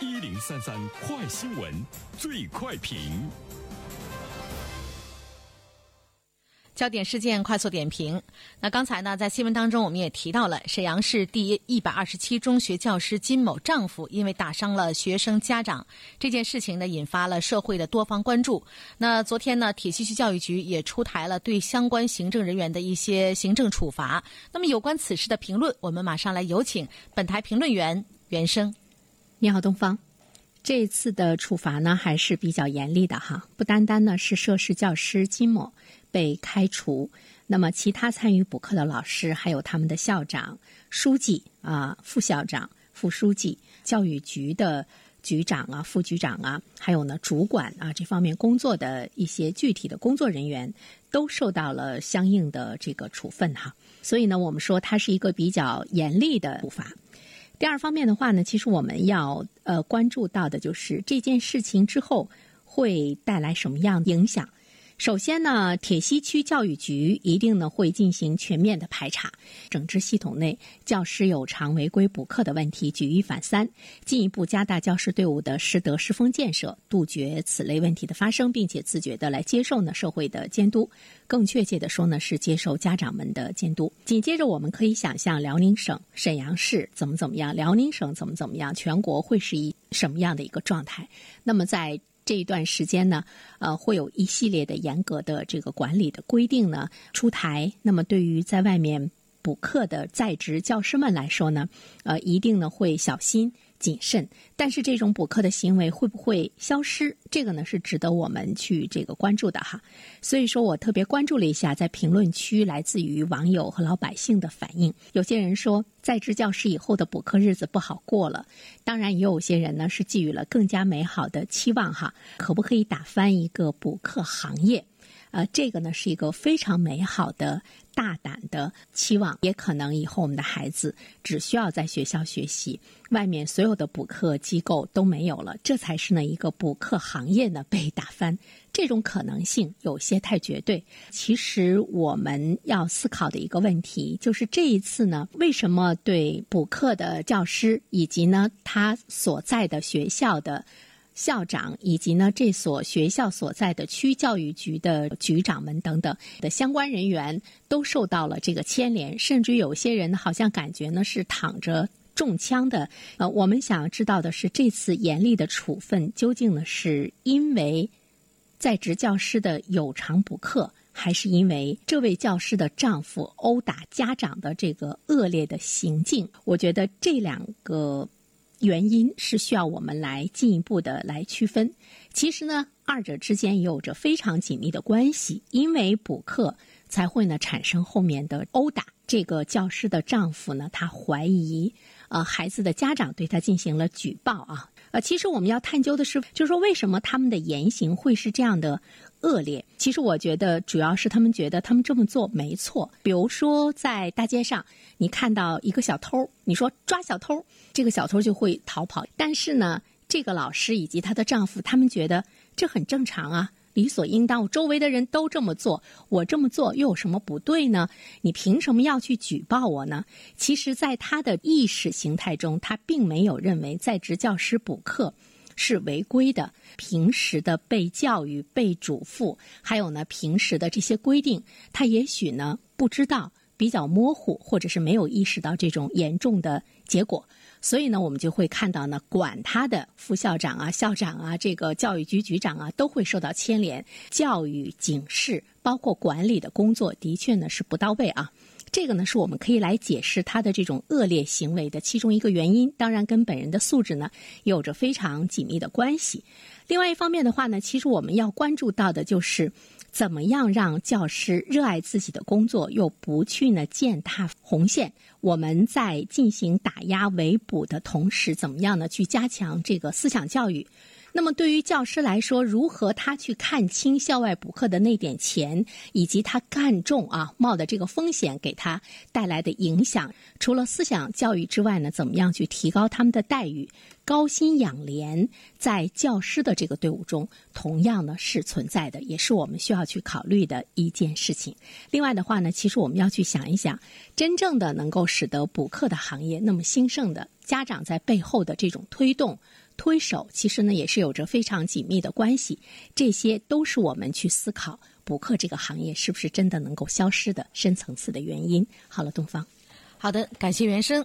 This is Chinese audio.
一零三三快新闻，最快评。焦点事件快速点评。那刚才呢，在新闻当中我们也提到了沈阳市第一百二十七中学教师金某丈夫因为打伤了学生家长这件事情呢，引发了社会的多方关注。那昨天呢，铁西区教育局也出台了对相关行政人员的一些行政处罚。那么有关此事的评论，我们马上来有请本台评论员袁生。你好，东方。这次的处罚呢，还是比较严厉的哈，不单单呢是涉事教师金某。被开除，那么其他参与补课的老师，还有他们的校长、书记啊、副校长、副书记、教育局的局长啊、副局长啊，还有呢主管啊这方面工作的一些具体的工作人员，都受到了相应的这个处分哈。所以呢，我们说它是一个比较严厉的处罚。第二方面的话呢，其实我们要呃关注到的就是这件事情之后会带来什么样的影响。首先呢，铁西区教育局一定呢会进行全面的排查，整治系统内教师有偿违规补课的问题，举一反三，进一步加大教师队伍的师德师风建设，杜绝此类问题的发生，并且自觉的来接受呢社会的监督。更确切的说呢，是接受家长们的监督。紧接着，我们可以想象辽宁省沈阳市怎么怎么样，辽宁省怎么怎么样，全国会是一什么样的一个状态？那么在。这一段时间呢，呃，会有一系列的严格的这个管理的规定呢出台。那么，对于在外面补课的在职教师们来说呢，呃，一定呢会小心。谨慎，但是这种补课的行为会不会消失？这个呢是值得我们去这个关注的哈。所以说我特别关注了一下在评论区来自于网友和老百姓的反应。有些人说在职教师以后的补课日子不好过了，当然也有些人呢是寄予了更加美好的期望哈。可不可以打翻一个补课行业？呃，这个呢是一个非常美好的、大胆的期望，也可能以后我们的孩子只需要在学校学习，外面所有的补课机构都没有了，这才是呢一个补课行业呢被打翻。这种可能性有些太绝对。其实我们要思考的一个问题就是，这一次呢，为什么对补课的教师以及呢他所在的学校的。校长以及呢这所学校所在的区教育局的局长们等等的相关人员都受到了这个牵连，甚至有些人好像感觉呢是躺着中枪的。呃，我们想要知道的是，这次严厉的处分究竟呢是因为在职教师的有偿补课，还是因为这位教师的丈夫殴打家长的这个恶劣的行径？我觉得这两个。原因是需要我们来进一步的来区分。其实呢，二者之间也有着非常紧密的关系，因为补课才会呢产生后面的殴打。这个教师的丈夫呢，他怀疑呃孩子的家长对他进行了举报啊。呃，其实我们要探究的是，就是说为什么他们的言行会是这样的恶劣？其实我觉得主要是他们觉得他们这么做没错。比如说在大街上，你看到一个小偷，你说抓小偷，这个小偷就会逃跑。但是呢，这个老师以及她的丈夫，他们觉得这很正常啊。理所应当，周围的人都这么做，我这么做又有什么不对呢？你凭什么要去举报我呢？其实，在他的意识形态中，他并没有认为在职教师补课是违规的。平时的被教育、被嘱咐，还有呢，平时的这些规定，他也许呢不知道，比较模糊，或者是没有意识到这种严重的结果。所以呢，我们就会看到呢，管他的副校长啊、校长啊、这个教育局局长啊，都会受到牵连。教育警示，包括管理的工作，的确呢是不到位啊。这个呢，是我们可以来解释他的这种恶劣行为的其中一个原因。当然，跟本人的素质呢有着非常紧密的关系。另外一方面的话呢，其实我们要关注到的就是。怎么样让教师热爱自己的工作，又不去呢践踏红线？我们在进行打压围捕的同时，怎么样呢去加强这个思想教育？那么对于教师来说，如何他去看清校外补课的那点钱，以及他干重啊冒的这个风险给他带来的影响？除了思想教育之外呢，怎么样去提高他们的待遇？高薪养廉在教师的这个队伍中，同样呢是存在的，也是我们需要去考虑的一件事情。另外的话呢，其实我们要去想一想，真正的能够使得补课的行业那么兴盛的。家长在背后的这种推动、推手，其实呢也是有着非常紧密的关系。这些都是我们去思考补课这个行业是不是真的能够消失的深层次的原因。好了，东方。好的，感谢原生。